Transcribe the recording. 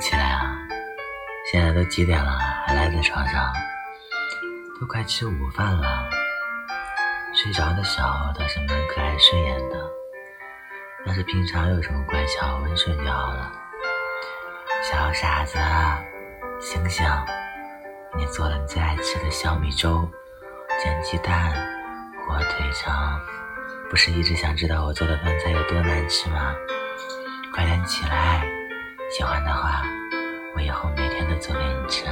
起来啊！现在都几点了，还赖在床上？都快吃午饭了。睡着的时候倒是蛮可爱顺眼的，要是平常有什么乖巧温顺就好了。小傻子，醒醒！你做了你最爱吃的小米粥、煎鸡蛋、火腿肠，不是一直想知道我做的饭菜有多难吃吗？快点起来！喜欢的话，我以后每天都做给你吃。